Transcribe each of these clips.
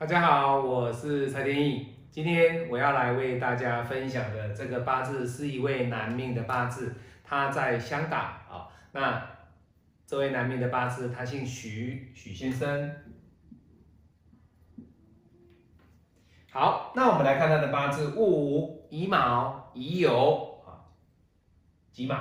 大家好，我是蔡天意。今天我要来为大家分享的这个八字是一位男命的八字，他在香港啊。那这位男命的八字，他姓徐，许先生。好，那我们来看他的八字：戊午、乙卯、乙酉啊，己卯。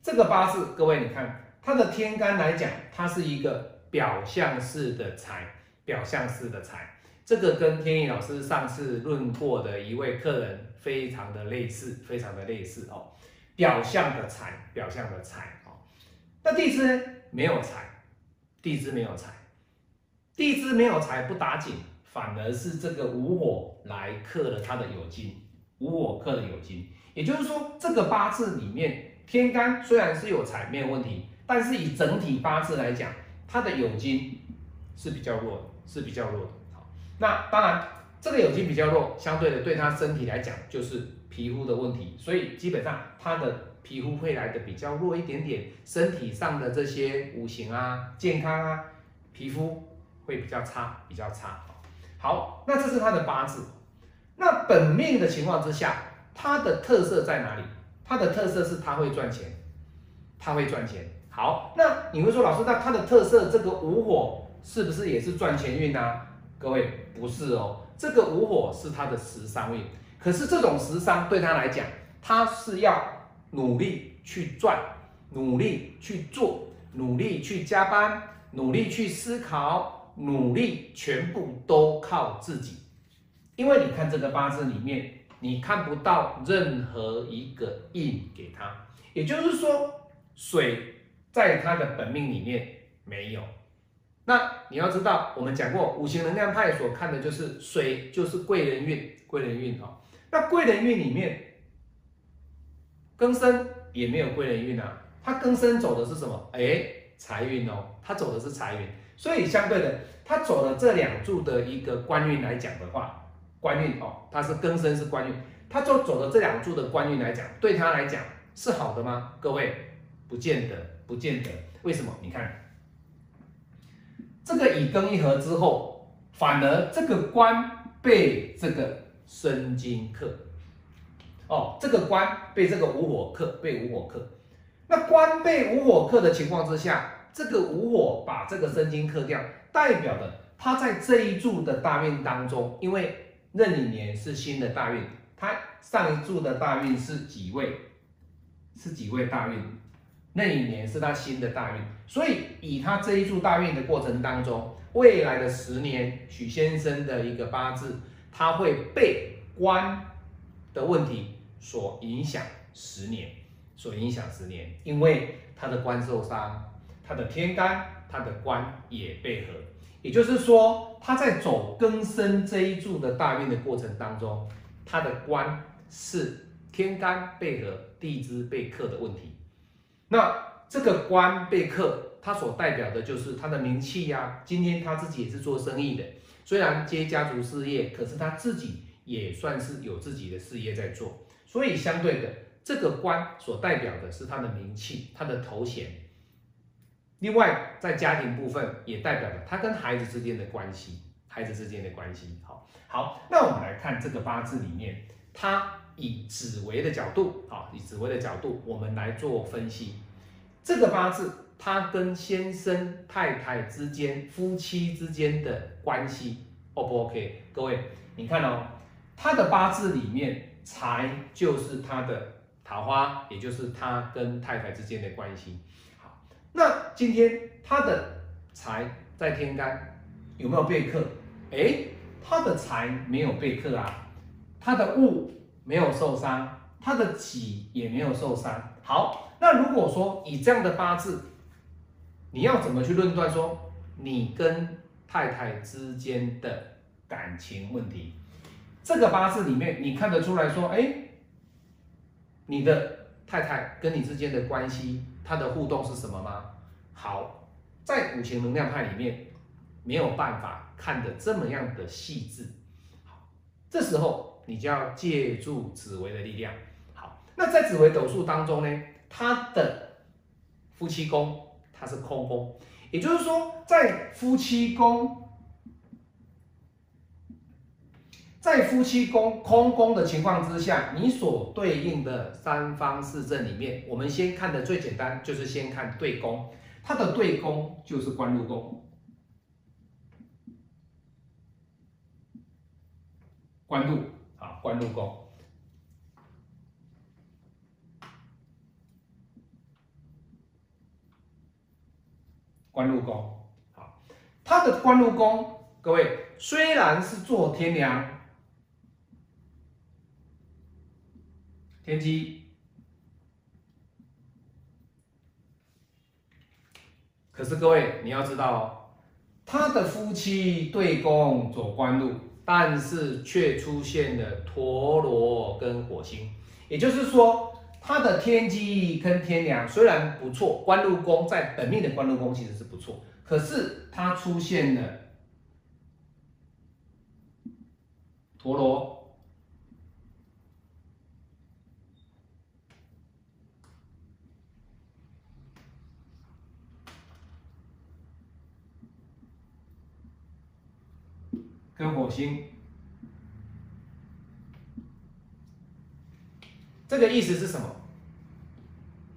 这个八字，各位你看，他的天干来讲，它是一个表象式的财，表象式的财。这个跟天意老师上次论过的一位客人非常的类似，非常的类似哦。表象的财，表象的财哦。那地支呢？没有财，地支没有财，地支没有财不打紧，反而是这个无火来克了他的酉金，无火克了酉金。也就是说，这个八字里面天干虽然是有财没有问题，但是以整体八字来讲，它的酉金是比较弱的，是比较弱的。那当然，这个酉金比较弱，相对的对他身体来讲就是皮肤的问题，所以基本上他的皮肤会来的比较弱一点点，身体上的这些五行啊、健康啊，皮肤会比较差，比较差。好，那这是他的八字。那本命的情况之下，他的特色在哪里？他的特色是他会赚钱，他会赚钱。好，那你会说老师，那他的特色这个午火是不是也是赚钱运呢？各位不是哦，这个午火是他的食伤运，可是这种食伤对他来讲，他是要努力去赚，努力去做，努力去加班，努力去思考，努力全部都靠自己。因为你看这个八字里面，你看不到任何一个印给他，也就是说，水在他的本命里面没有。那你要知道，我们讲过五行能量派所看的就是水，就是贵人运，贵人运哈。那贵人运里面，庚申也没有贵人运啊，他庚申走的是什么？哎，财运哦，他走的是财运。所以相对的，他走了这两柱的一个官运来讲的话，官运哦，他是庚申是官运，他就走了这两柱的官运来讲，对他来讲是好的吗？各位，不见得，不见得。为什么？你看。这个乙庚一合之后，反而这个官被这个申金克，哦，这个官被这个午火克，被午火克。那官被午火克的情况之下，这个午火把这个申金克掉，代表的他在这一柱的大运当中，因为壬寅年是新的大运，他上一柱的大运是几位？是几位大运？那一年是他新的大运，所以以他这一柱大运的过程当中，未来的十年，许先生的一个八字，他会被官的问题所影响十年，所影响十年，因为他的官受伤，他的天干，他的官也被合，也就是说，他在走庚申这一柱的大运的过程当中，他的官是天干被合，地支被克的问题。那这个官被克，它所代表的就是他的名气呀。今天他自己也是做生意的，虽然接家族事业，可是他自己也算是有自己的事业在做。所以相对的，这个官所代表的是他的名气，他的头衔。另外，在家庭部分也代表了他跟孩子之间的关系，孩子之间的关系。好，好，那我们来看这个八字里面，他。以紫微的角度，啊，以紫微的角度，我们来做分析。这个八字，它跟先生太太之间、夫妻之间的关系，O 不 OK？各位，你看哦，他的八字里面，财就是他的桃花，也就是他跟太太之间的关系。好，那今天他的财在天干有没有被克？哎，他的财没有被克啊，他的物。没有受伤，他的己也没有受伤。好，那如果说以这样的八字，你要怎么去论断说你跟太太之间的感情问题？这个八字里面你看得出来说，哎，你的太太跟你之间的关系，她的互动是什么吗？好，在五行能量派里面没有办法看得这么样的细致。好，这时候。你就要借助紫微的力量。好，那在紫微斗数当中呢，它的夫妻宫它是空宫，也就是说，在夫妻宫在夫妻宫空宫的情况之下，你所对应的三方四正里面，我们先看的最简单，就是先看对宫，它的对宫就是官禄宫，官禄啊，官禄宫。官禄宫，好，他的官禄宫，各位虽然是做天梁、天机，可是各位你要知道哦，他的夫妻对宫走官禄，但是却出现了陀螺跟火星，也就是说。他的天机跟天梁虽然不错，官禄宫在本命的官禄宫其实是不错，可是他出现了陀螺跟火星。这个意思是什么？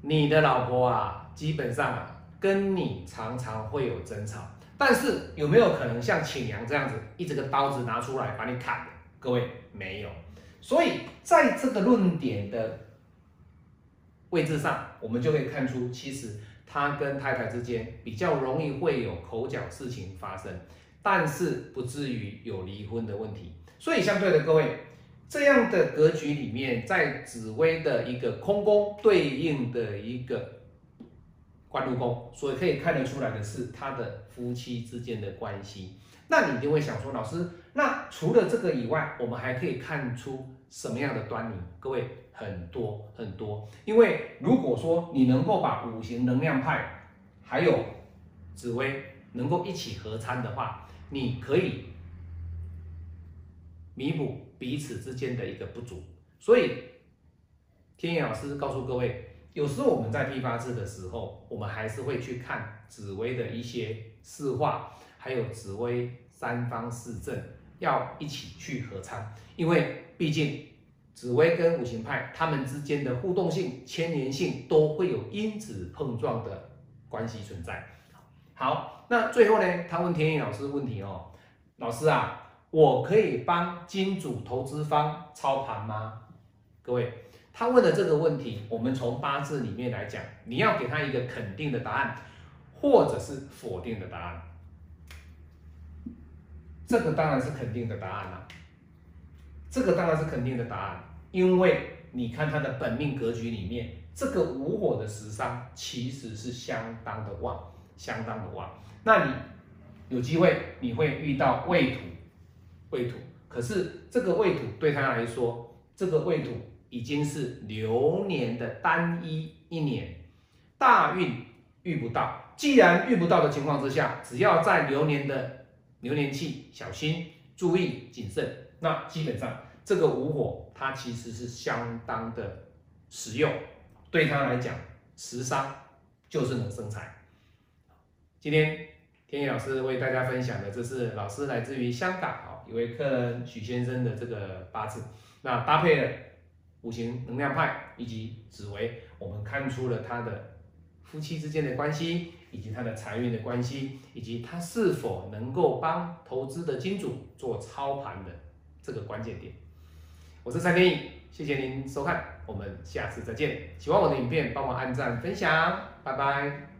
你的老婆啊，基本上啊，跟你常常会有争吵，但是有没有可能像请娘这样子，一整个刀子拿出来把你砍了各位没有。所以在这个论点的位置上，我们就可以看出，其实他跟太太之间比较容易会有口角事情发生，但是不至于有离婚的问题。所以相对的，各位。这样的格局里面，在紫薇的一个空宫对应的一个官禄宫，所以可以看得出来的是他的夫妻之间的关系。那你一定会想说，老师，那除了这个以外，我们还可以看出什么样的端倪？各位，很多很多。因为如果说你能够把五行能量派还有紫薇能够一起合参的话，你可以弥补。彼此之间的一个不足，所以天野老师告诉各位，有时候我们在批八字的时候，我们还是会去看紫薇的一些四化，还有紫薇三方四正，要一起去合参，因为毕竟紫薇跟五行派他们之间的互动性、牵连性都会有因子碰撞的关系存在。好，那最后呢，他问天野老师问题哦，老师啊。我可以帮金主投资方操盘吗？各位，他问的这个问题，我们从八字里面来讲，你要给他一个肯定的答案，或者是否定的答案。这个当然是肯定的答案了。这个当然是肯定的答案，因为你看他的本命格局里面，这个无火的食伤其实是相当的旺，相当的旺。那你有机会你会遇到未土。未土，可是这个未土对他来说，这个未土已经是流年的单一一年，大运遇不到。既然遇不到的情况之下，只要在流年的流年气小心注意谨慎，那基本上这个午火它其实是相当的实用，对他来讲，食伤就是能生财。今天天野老师为大家分享的，这是老师来自于香港啊。一位客人许先生的这个八字，那搭配了五行能量派以及紫薇，我们看出了他的夫妻之间的关系，以及他的财运的关系，以及他是否能够帮投资的金主做操盘的这个关键点。我是蔡天颖，谢谢您收看，我们下次再见。喜欢我的影片，帮我按赞分享，拜拜。